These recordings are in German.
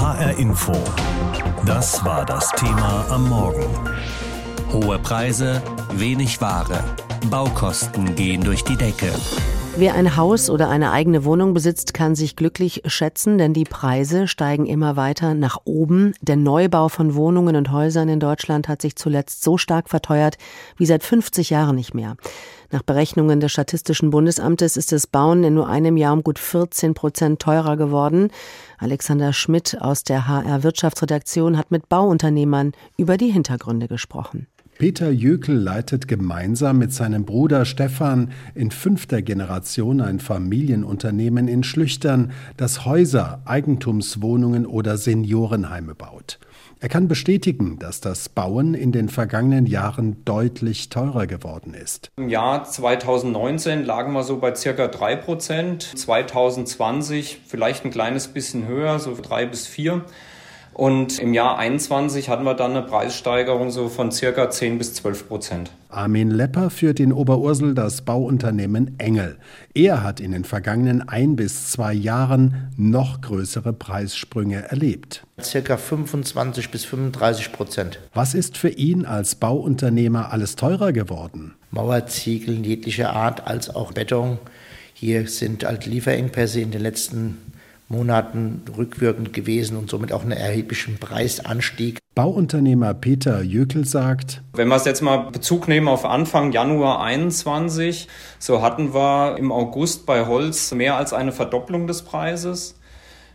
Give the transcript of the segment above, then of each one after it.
HR Info. Das war das Thema am Morgen. Hohe Preise, wenig Ware. Baukosten gehen durch die Decke. Wer ein Haus oder eine eigene Wohnung besitzt, kann sich glücklich schätzen, denn die Preise steigen immer weiter nach oben. Der Neubau von Wohnungen und Häusern in Deutschland hat sich zuletzt so stark verteuert wie seit 50 Jahren nicht mehr. Nach Berechnungen des Statistischen Bundesamtes ist das Bauen in nur einem Jahr um gut 14 Prozent teurer geworden. Alexander Schmidt aus der HR Wirtschaftsredaktion hat mit Bauunternehmern über die Hintergründe gesprochen. Peter Jökel leitet gemeinsam mit seinem Bruder Stefan in fünfter Generation ein Familienunternehmen in Schlüchtern, das Häuser, Eigentumswohnungen oder Seniorenheime baut. Er kann bestätigen, dass das Bauen in den vergangenen Jahren deutlich teurer geworden ist. Im Jahr 2019 lagen wir so bei circa 3 Prozent, 2020 vielleicht ein kleines bisschen höher, so 3 bis 4 und im Jahr 21 hatten wir dann eine Preissteigerung so von circa 10 bis 12 Prozent. Armin Lepper führt in Oberursel das Bauunternehmen Engel. Er hat in den vergangenen ein bis zwei Jahren noch größere Preissprünge erlebt. Circa 25 bis 35 Prozent. Was ist für ihn als Bauunternehmer alles teurer geworden? Mauerziegel jeglicher Art als auch Beton. Hier sind halt Lieferengpässe in den letzten Monaten rückwirkend gewesen und somit auch einen erheblichen Preisanstieg. Bauunternehmer Peter Jökel sagt, wenn wir es jetzt mal Bezug nehmen auf Anfang Januar 21, so hatten wir im August bei Holz mehr als eine Verdopplung des Preises.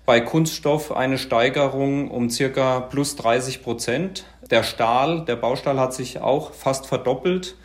Bei Kunststoff eine Steigerung um circa plus 30 Prozent. Der Stahl, der Baustahl hat sich auch fast verdoppelt.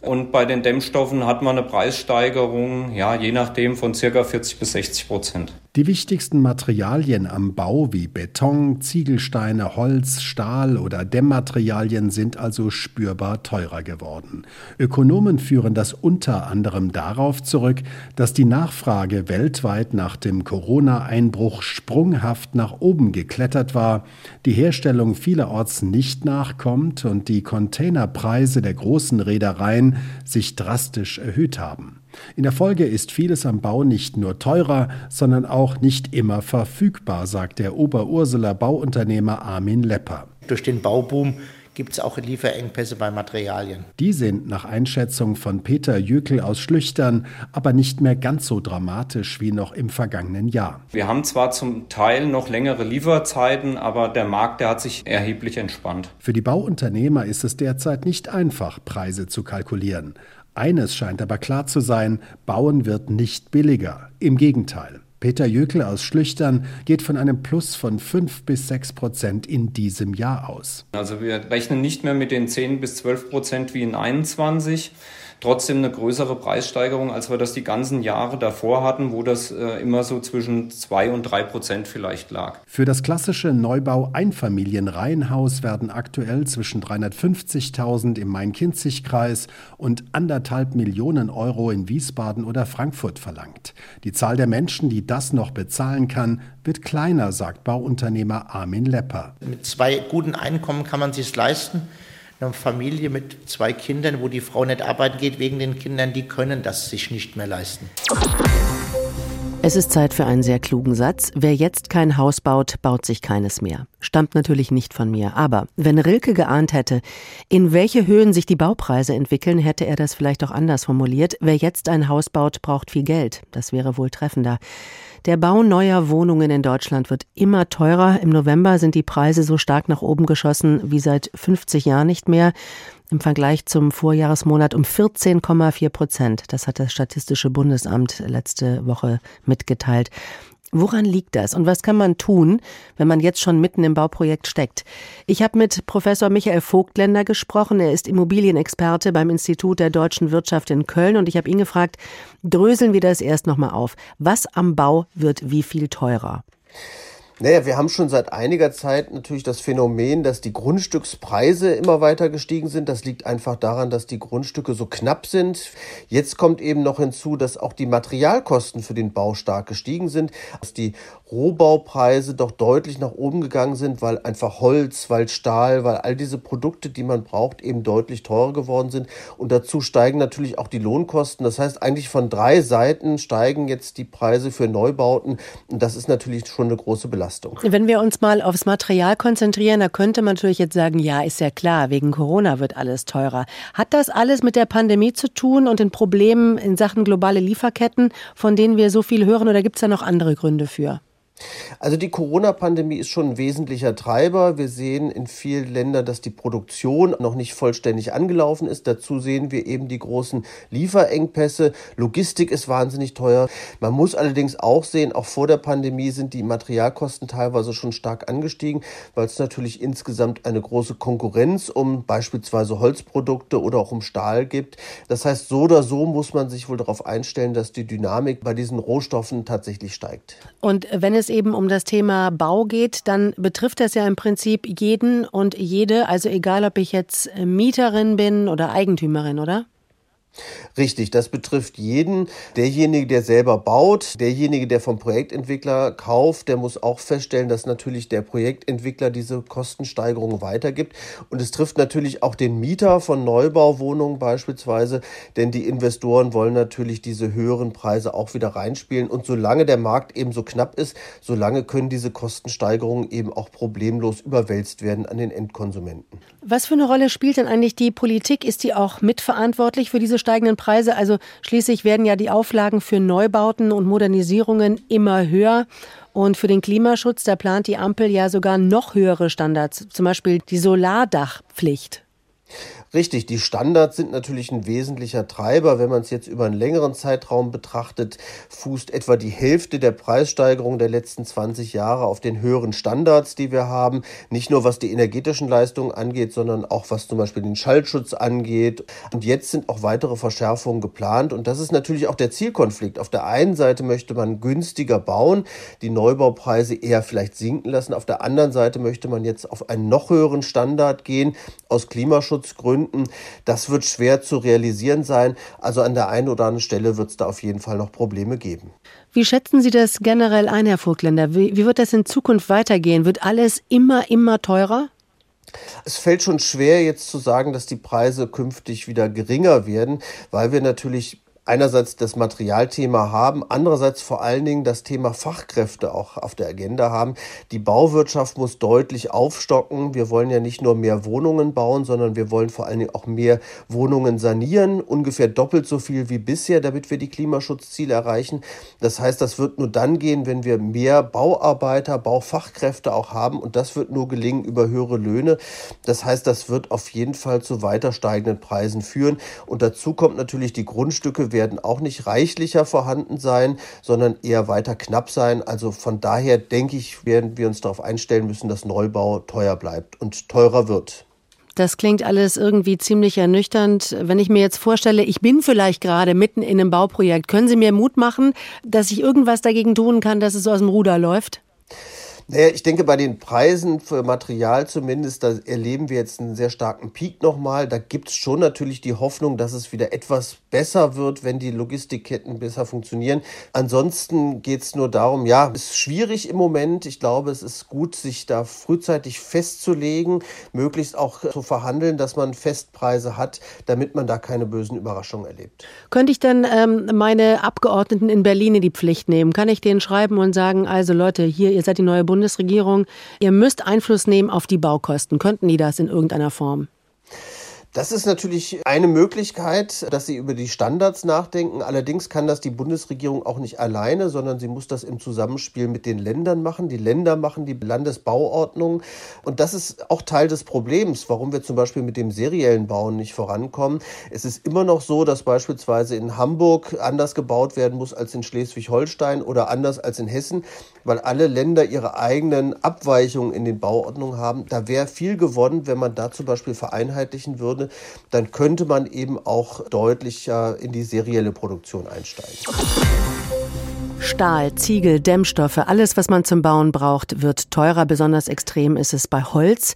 Und bei den Dämmstoffen hat man eine Preissteigerung, ja, je nachdem von circa 40 bis 60 Prozent. Die wichtigsten Materialien am Bau wie Beton, Ziegelsteine, Holz, Stahl oder Dämmmaterialien sind also spürbar teurer geworden. Ökonomen führen das unter anderem darauf zurück, dass die Nachfrage weltweit nach dem Corona-Einbruch sprunghaft nach oben geklettert war, die Herstellung vielerorts nicht nachkommt und die Containerpreise der großen Reedereien sich drastisch erhöht haben. In der Folge ist vieles am Bau nicht nur teurer, sondern auch nicht immer verfügbar, sagt der Oberurseler Bauunternehmer Armin Lepper. Durch den Bauboom gibt es auch Lieferengpässe bei Materialien. Die sind nach Einschätzung von Peter Jökel aus Schlüchtern aber nicht mehr ganz so dramatisch wie noch im vergangenen Jahr. Wir haben zwar zum Teil noch längere Lieferzeiten, aber der Markt, der hat sich erheblich entspannt. Für die Bauunternehmer ist es derzeit nicht einfach, Preise zu kalkulieren. Eines scheint aber klar zu sein, Bauen wird nicht billiger. Im Gegenteil. Peter Jökel aus Schlüchtern geht von einem Plus von 5 bis 6 Prozent in diesem Jahr aus. Also wir rechnen nicht mehr mit den 10 bis 12 Prozent wie in 21, trotzdem eine größere Preissteigerung, als wir das die ganzen Jahre davor hatten, wo das äh, immer so zwischen zwei und drei Prozent vielleicht lag. Für das klassische Neubau-Einfamilienreihenhaus werden aktuell zwischen 350.000 im Main-Kinzig-Kreis und anderthalb Millionen Euro in Wiesbaden oder Frankfurt verlangt. Die Zahl der Menschen, die das noch bezahlen kann, wird kleiner, sagt Bauunternehmer Armin Lepper. Mit zwei guten Einkommen kann man sich leisten eine Familie mit zwei Kindern, wo die Frau nicht arbeiten geht wegen den Kindern, die können das sich nicht mehr leisten. Es ist Zeit für einen sehr klugen Satz. Wer jetzt kein Haus baut, baut sich keines mehr. Stammt natürlich nicht von mir. Aber wenn Rilke geahnt hätte, in welche Höhen sich die Baupreise entwickeln, hätte er das vielleicht auch anders formuliert. Wer jetzt ein Haus baut, braucht viel Geld. Das wäre wohl treffender. Der Bau neuer Wohnungen in Deutschland wird immer teurer. Im November sind die Preise so stark nach oben geschossen wie seit 50 Jahren nicht mehr. Im Vergleich zum Vorjahresmonat um 14,4 Prozent. Das hat das Statistische Bundesamt letzte Woche mitgeteilt. Woran liegt das und was kann man tun, wenn man jetzt schon mitten im Bauprojekt steckt? Ich habe mit Professor Michael Vogtländer gesprochen. Er ist Immobilienexperte beim Institut der deutschen Wirtschaft in Köln und ich habe ihn gefragt, dröseln wir das erst nochmal auf. Was am Bau wird wie viel teurer? Naja, wir haben schon seit einiger Zeit natürlich das Phänomen, dass die Grundstückspreise immer weiter gestiegen sind. Das liegt einfach daran, dass die Grundstücke so knapp sind. Jetzt kommt eben noch hinzu, dass auch die Materialkosten für den Bau stark gestiegen sind. Dass die Rohbaupreise doch deutlich nach oben gegangen sind, weil einfach Holz, weil Stahl, weil all diese Produkte, die man braucht, eben deutlich teurer geworden sind. Und dazu steigen natürlich auch die Lohnkosten. Das heißt, eigentlich von drei Seiten steigen jetzt die Preise für Neubauten. Und das ist natürlich schon eine große Belastung. Wenn wir uns mal aufs Material konzentrieren, da könnte man natürlich jetzt sagen, ja, ist ja klar, wegen Corona wird alles teurer. Hat das alles mit der Pandemie zu tun und den Problemen in Sachen globale Lieferketten, von denen wir so viel hören, oder gibt es da noch andere Gründe für? Also die Corona-Pandemie ist schon ein wesentlicher Treiber. Wir sehen in vielen Ländern, dass die Produktion noch nicht vollständig angelaufen ist. Dazu sehen wir eben die großen Lieferengpässe. Logistik ist wahnsinnig teuer. Man muss allerdings auch sehen, auch vor der Pandemie sind die Materialkosten teilweise schon stark angestiegen, weil es natürlich insgesamt eine große Konkurrenz um beispielsweise Holzprodukte oder auch um Stahl gibt. Das heißt, so oder so muss man sich wohl darauf einstellen, dass die Dynamik bei diesen Rohstoffen tatsächlich steigt. Und wenn es eben um das Thema Bau geht, dann betrifft das ja im Prinzip jeden und jede, also egal ob ich jetzt Mieterin bin oder Eigentümerin, oder? Richtig, das betrifft jeden. Derjenige, der selber baut, derjenige, der vom Projektentwickler kauft, der muss auch feststellen, dass natürlich der Projektentwickler diese Kostensteigerungen weitergibt. Und es trifft natürlich auch den Mieter von Neubauwohnungen beispielsweise, denn die Investoren wollen natürlich diese höheren Preise auch wieder reinspielen. Und solange der Markt eben so knapp ist, solange können diese Kostensteigerungen eben auch problemlos überwälzt werden an den Endkonsumenten. Was für eine Rolle spielt denn eigentlich die Politik? Ist die auch mitverantwortlich für diese steigenden Preise? Also schließlich werden ja die Auflagen für Neubauten und Modernisierungen immer höher. Und für den Klimaschutz, da plant die Ampel ja sogar noch höhere Standards, zum Beispiel die Solardachpflicht. Richtig, die Standards sind natürlich ein wesentlicher Treiber. Wenn man es jetzt über einen längeren Zeitraum betrachtet, fußt etwa die Hälfte der Preissteigerung der letzten 20 Jahre auf den höheren Standards, die wir haben. Nicht nur was die energetischen Leistungen angeht, sondern auch was zum Beispiel den Schallschutz angeht. Und jetzt sind auch weitere Verschärfungen geplant. Und das ist natürlich auch der Zielkonflikt. Auf der einen Seite möchte man günstiger bauen, die Neubaupreise eher vielleicht sinken lassen. Auf der anderen Seite möchte man jetzt auf einen noch höheren Standard gehen, aus Klimaschutzgründen Gründen. Das wird schwer zu realisieren sein. Also an der einen oder anderen Stelle wird es da auf jeden Fall noch Probleme geben. Wie schätzen Sie das generell ein, Herr Vogtländer? Wie, wie wird das in Zukunft weitergehen? Wird alles immer, immer teurer? Es fällt schon schwer, jetzt zu sagen, dass die Preise künftig wieder geringer werden, weil wir natürlich einerseits das Materialthema haben, andererseits vor allen Dingen das Thema Fachkräfte auch auf der Agenda haben. Die Bauwirtschaft muss deutlich aufstocken. Wir wollen ja nicht nur mehr Wohnungen bauen, sondern wir wollen vor allen Dingen auch mehr Wohnungen sanieren, ungefähr doppelt so viel wie bisher, damit wir die Klimaschutzziele erreichen. Das heißt, das wird nur dann gehen, wenn wir mehr Bauarbeiter, Baufachkräfte auch haben und das wird nur gelingen über höhere Löhne. Das heißt, das wird auf jeden Fall zu weiter steigenden Preisen führen und dazu kommt natürlich die Grundstücke werden auch nicht reichlicher vorhanden sein, sondern eher weiter knapp sein. Also von daher denke ich, werden wir uns darauf einstellen müssen, dass Neubau teuer bleibt und teurer wird. Das klingt alles irgendwie ziemlich ernüchternd. Wenn ich mir jetzt vorstelle, ich bin vielleicht gerade mitten in einem Bauprojekt, können Sie mir Mut machen, dass ich irgendwas dagegen tun kann, dass es so aus dem Ruder läuft? Naja, ich denke, bei den Preisen für Material zumindest, da erleben wir jetzt einen sehr starken Peak nochmal. Da gibt es schon natürlich die Hoffnung, dass es wieder etwas besser wird, wenn die Logistikketten besser funktionieren. Ansonsten geht es nur darum, ja, es ist schwierig im Moment. Ich glaube, es ist gut, sich da frühzeitig festzulegen, möglichst auch zu verhandeln, dass man Festpreise hat, damit man da keine bösen Überraschungen erlebt. Könnte ich denn ähm, meine Abgeordneten in Berlin in die Pflicht nehmen? Kann ich denen schreiben und sagen, also Leute, hier, ihr seid die neue Bundes Bundesregierung, ihr müsst Einfluss nehmen auf die Baukosten. Könnten die das in irgendeiner Form? Das ist natürlich eine Möglichkeit, dass sie über die Standards nachdenken. Allerdings kann das die Bundesregierung auch nicht alleine, sondern sie muss das im Zusammenspiel mit den Ländern machen. Die Länder machen die Landesbauordnung. Und das ist auch Teil des Problems, warum wir zum Beispiel mit dem seriellen Bauen nicht vorankommen. Es ist immer noch so, dass beispielsweise in Hamburg anders gebaut werden muss als in Schleswig-Holstein oder anders als in Hessen, weil alle Länder ihre eigenen Abweichungen in den Bauordnungen haben. Da wäre viel gewonnen, wenn man da zum Beispiel vereinheitlichen würde würde, dann könnte man eben auch deutlicher in die serielle Produktion einsteigen. Stahl, Ziegel, Dämmstoffe, alles, was man zum Bauen braucht, wird teurer. Besonders extrem ist es bei Holz.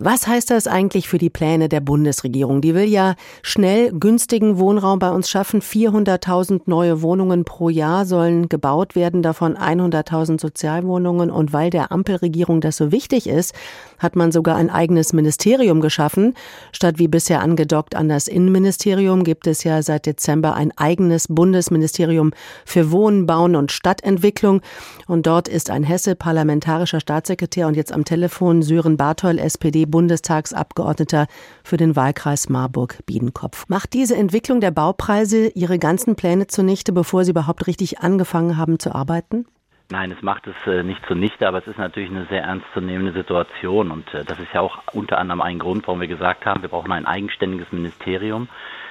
Was heißt das eigentlich für die Pläne der Bundesregierung? Die will ja schnell günstigen Wohnraum bei uns schaffen. 400.000 neue Wohnungen pro Jahr sollen gebaut werden, davon 100.000 Sozialwohnungen. Und weil der Ampelregierung das so wichtig ist, hat man sogar ein eigenes Ministerium geschaffen. Statt wie bisher angedockt an das Innenministerium gibt es ja seit Dezember ein eigenes Bundesministerium für Wohnen, Bauen und Stadtentwicklung. Und dort ist ein Hesse parlamentarischer Staatssekretär und jetzt am Telefon Sören Barthol, SPD-Bundestagsabgeordneter für den Wahlkreis Marburg-Biedenkopf. Macht diese Entwicklung der Baupreise Ihre ganzen Pläne zunichte, bevor Sie überhaupt richtig angefangen haben zu arbeiten? Nein, es macht es äh, nicht zunichte, aber es ist natürlich eine sehr ernstzunehmende Situation und äh, das ist ja auch unter anderem ein Grund, warum wir gesagt haben, wir brauchen ein eigenständiges Ministerium.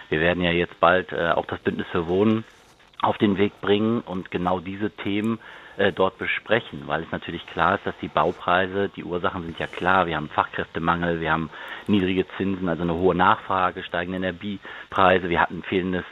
Wir werden ja jetzt bald äh, auch das Bündnis für Wohnen auf den Weg bringen und genau diese Themen äh, dort besprechen, weil es natürlich klar ist, dass die Baupreise, die Ursachen sind ja klar. Wir haben Fachkräftemangel, wir haben niedrige Zinsen, also eine hohe Nachfrage, steigende Energiepreise, wir hatten fehlendes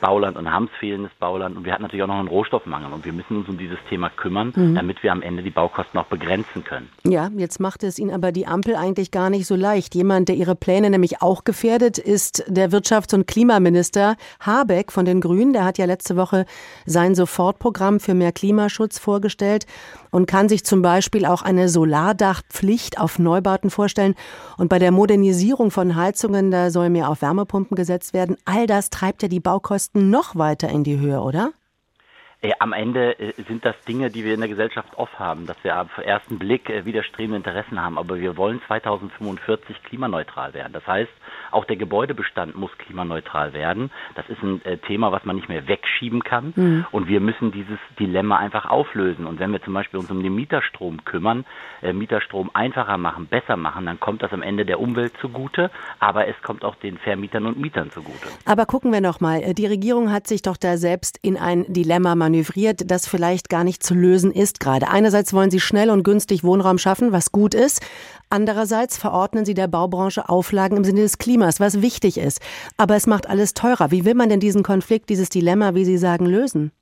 Bauland und haben es fehlendes Bauland und wir hatten natürlich auch noch einen Rohstoffmangel und wir müssen uns um dieses Thema kümmern, mhm. damit wir am Ende die Baukosten auch begrenzen können. Ja, jetzt macht es Ihnen aber die Ampel eigentlich gar nicht so leicht. Jemand, der Ihre Pläne nämlich auch gefährdet, ist der Wirtschafts- und Klimaminister Habeck von den Grünen. Der hat ja letzte Woche sein Sofortprogramm für mehr Klimaschutz vorgestellt und kann sich zum Beispiel auch eine Solardachpflicht auf Neubauten vorstellen. Und bei der Modernisierung von Heizungen, da soll mehr auf Wärmepumpen gesetzt werden. All das treibt ja die Baukosten noch weiter in die Höhe, oder? Äh, am Ende äh, sind das Dinge, die wir in der Gesellschaft oft haben, dass wir auf ersten Blick äh, widerstrebende Interessen haben. Aber wir wollen 2045 klimaneutral werden. Das heißt, auch der Gebäudebestand muss klimaneutral werden. Das ist ein Thema, was man nicht mehr wegschieben kann. Mhm. Und wir müssen dieses Dilemma einfach auflösen. Und wenn wir zum Beispiel uns um den Mieterstrom kümmern, Mieterstrom einfacher machen, besser machen, dann kommt das am Ende der Umwelt zugute, aber es kommt auch den Vermietern und Mietern zugute. Aber gucken wir noch mal. Die Regierung hat sich doch da selbst in ein Dilemma manövriert, das vielleicht gar nicht zu lösen ist gerade. Einerseits wollen sie schnell und günstig Wohnraum schaffen, was gut ist. Andererseits verordnen sie der Baubranche Auflagen im Sinne des Klimas, was wichtig ist. Aber es macht alles teurer. Wie will man denn diesen Konflikt, dieses Dilemma, wie Sie sagen, lösen?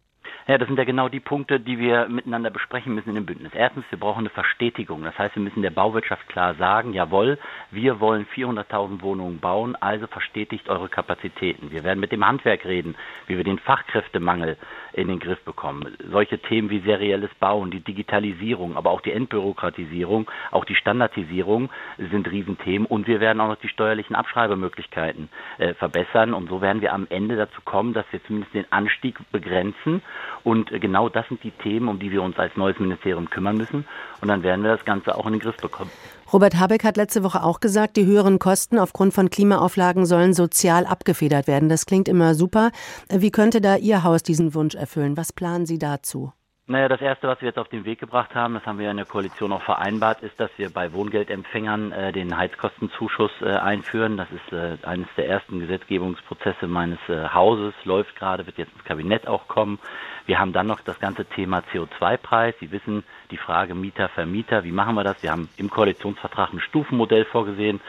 Ja, das sind ja genau die Punkte, die wir miteinander besprechen müssen in dem Bündnis. Erstens, wir brauchen eine Verstetigung. Das heißt, wir müssen der Bauwirtschaft klar sagen, jawohl, wir wollen 400.000 Wohnungen bauen, also verstetigt eure Kapazitäten. Wir werden mit dem Handwerk reden, wie wir den Fachkräftemangel in den Griff bekommen. Solche Themen wie serielles Bauen, die Digitalisierung, aber auch die Entbürokratisierung, auch die Standardisierung sind Riesenthemen und wir werden auch noch die steuerlichen Abschreibemöglichkeiten äh, verbessern und so werden wir am Ende dazu kommen, dass wir zumindest den Anstieg begrenzen und genau das sind die Themen, um die wir uns als neues Ministerium kümmern müssen. Und dann werden wir das Ganze auch in den Griff bekommen. Robert Habeck hat letzte Woche auch gesagt, die höheren Kosten aufgrund von Klimaauflagen sollen sozial abgefedert werden. Das klingt immer super. Wie könnte da Ihr Haus diesen Wunsch erfüllen? Was planen Sie dazu? Naja, das Erste, was wir jetzt auf den Weg gebracht haben, das haben wir in der Koalition auch vereinbart, ist, dass wir bei Wohngeldempfängern äh, den Heizkostenzuschuss äh, einführen. Das ist äh, eines der ersten Gesetzgebungsprozesse meines äh, Hauses, läuft gerade, wird jetzt ins Kabinett auch kommen. Wir haben dann noch das ganze Thema CO2-Preis. Sie wissen, die Frage Mieter, Vermieter, wie machen wir das? Wir haben im Koalitionsvertrag ein Stufenmodell vorgesehen.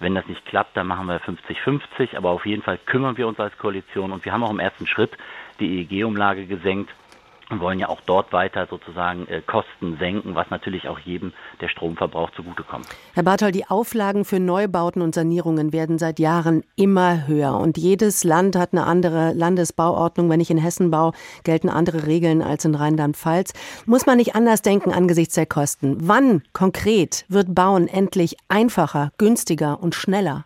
Wenn das nicht klappt, dann machen wir 50-50, aber auf jeden Fall kümmern wir uns als Koalition und wir haben auch im ersten Schritt die EEG-Umlage gesenkt und wollen ja auch dort weiter sozusagen äh, Kosten senken, was natürlich auch jedem, der Strom verbraucht, zugutekommt. Herr Bartol, die Auflagen für Neubauten und Sanierungen werden seit Jahren immer höher und jedes Land hat eine andere Landesbauordnung. Wenn ich in Hessen baue, gelten andere Regeln als in Rheinland-Pfalz. Muss man nicht anders denken angesichts der Kosten? Wann konkret wird Bauen endlich einfacher, günstiger und schneller?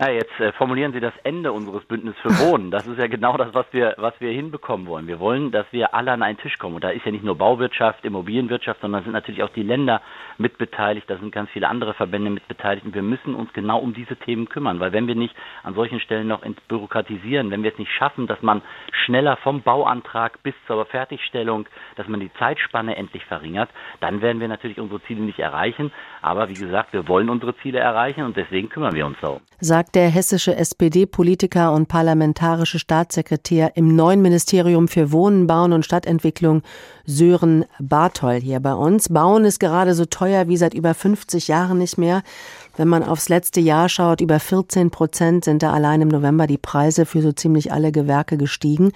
Ja, jetzt äh, formulieren Sie das Ende unseres Bündnisses für Wohnen. Das ist ja genau das, was wir, was wir hinbekommen wollen. Wir wollen, dass wir alle an einen Tisch kommen. Und da ist ja nicht nur Bauwirtschaft, Immobilienwirtschaft, sondern sind natürlich auch die Länder mitbeteiligt. Da sind ganz viele andere Verbände mitbeteiligt. Und wir müssen uns genau um diese Themen kümmern. Weil wenn wir nicht an solchen Stellen noch entbürokratisieren, wenn wir es nicht schaffen, dass man schneller vom Bauantrag bis zur Fertigstellung, dass man die Zeitspanne endlich verringert, dann werden wir natürlich unsere Ziele nicht erreichen. Aber wie gesagt, wir wollen unsere Ziele erreichen und deswegen kümmern wir uns darum. Sagt sagt der hessische SPD-Politiker und parlamentarische Staatssekretär im neuen Ministerium für Wohnen, Bauen und Stadtentwicklung Sören Barthol hier bei uns. Bauen ist gerade so teuer wie seit über 50 Jahren nicht mehr. Wenn man aufs letzte Jahr schaut, über 14 Prozent sind da allein im November die Preise für so ziemlich alle Gewerke gestiegen.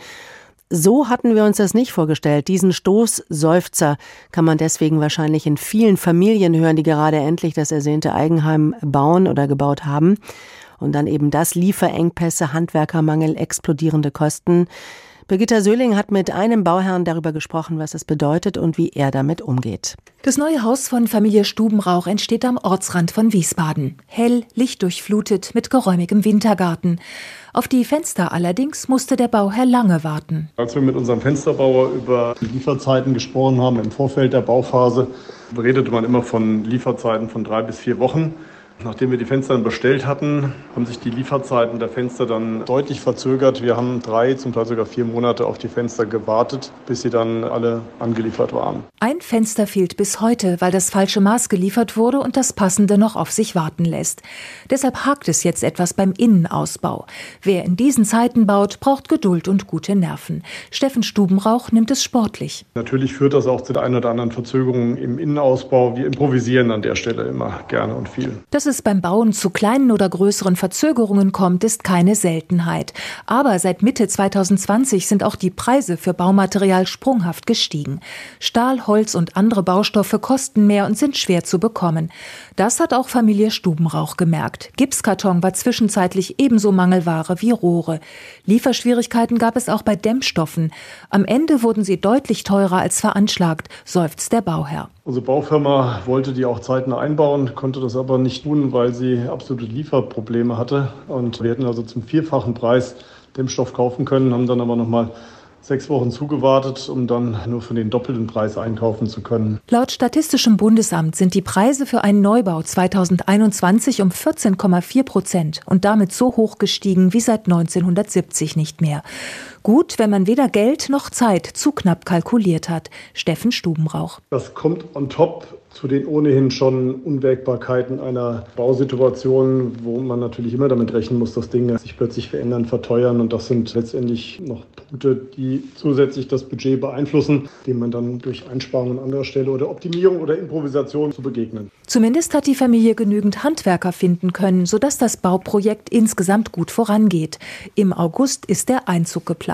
So hatten wir uns das nicht vorgestellt. Diesen Stoßseufzer kann man deswegen wahrscheinlich in vielen Familien hören, die gerade endlich das ersehnte Eigenheim bauen oder gebaut haben. Und dann eben das Lieferengpässe, Handwerkermangel, explodierende Kosten. Birgitta Söhling hat mit einem Bauherrn darüber gesprochen, was es bedeutet und wie er damit umgeht. Das neue Haus von Familie Stubenrauch entsteht am Ortsrand von Wiesbaden. Hell, lichtdurchflutet, mit geräumigem Wintergarten. Auf die Fenster allerdings musste der Bauherr lange warten. Als wir mit unserem Fensterbauer über die Lieferzeiten gesprochen haben im Vorfeld der Bauphase, redete man immer von Lieferzeiten von drei bis vier Wochen. Nachdem wir die Fenster dann bestellt hatten, haben sich die Lieferzeiten der Fenster dann deutlich verzögert. Wir haben drei, zum Teil sogar vier Monate auf die Fenster gewartet, bis sie dann alle angeliefert waren. Ein Fenster fehlt bis heute, weil das falsche Maß geliefert wurde und das passende noch auf sich warten lässt. Deshalb hakt es jetzt etwas beim Innenausbau. Wer in diesen Zeiten baut, braucht Geduld und gute Nerven. Steffen Stubenrauch nimmt es sportlich. Natürlich führt das auch zu der einen oder anderen Verzögerung im Innenausbau. Wir improvisieren an der Stelle immer gerne und viel. Das dass es beim Bauen zu kleinen oder größeren Verzögerungen kommt, ist keine Seltenheit. Aber seit Mitte 2020 sind auch die Preise für Baumaterial sprunghaft gestiegen. Stahl, Holz und andere Baustoffe kosten mehr und sind schwer zu bekommen. Das hat auch Familie Stubenrauch gemerkt. Gipskarton war zwischenzeitlich ebenso Mangelware wie Rohre. Lieferschwierigkeiten gab es auch bei Dämmstoffen. Am Ende wurden sie deutlich teurer als veranschlagt, seufzt der Bauherr. Unsere Baufirma wollte die auch zeitnah einbauen, konnte das aber nicht tun, weil sie absolute Lieferprobleme hatte. Und wir hätten also zum vierfachen Preis Dämmstoff kaufen können, haben dann aber nochmal sechs Wochen zugewartet, um dann nur für den doppelten Preis einkaufen zu können. Laut Statistischem Bundesamt sind die Preise für einen Neubau 2021 um 14,4 Prozent und damit so hoch gestiegen wie seit 1970 nicht mehr. Gut, wenn man weder Geld noch Zeit zu knapp kalkuliert hat. Steffen Stubenrauch. Das kommt on top zu den ohnehin schon Unwägbarkeiten einer Bausituation, wo man natürlich immer damit rechnen muss, dass Dinge sich plötzlich verändern, verteuern. Und das sind letztendlich noch Punkte, die zusätzlich das Budget beeinflussen, dem man dann durch Einsparungen an anderer Stelle oder Optimierung oder Improvisation zu begegnen. Zumindest hat die Familie genügend Handwerker finden können, sodass das Bauprojekt insgesamt gut vorangeht. Im August ist der Einzug geplant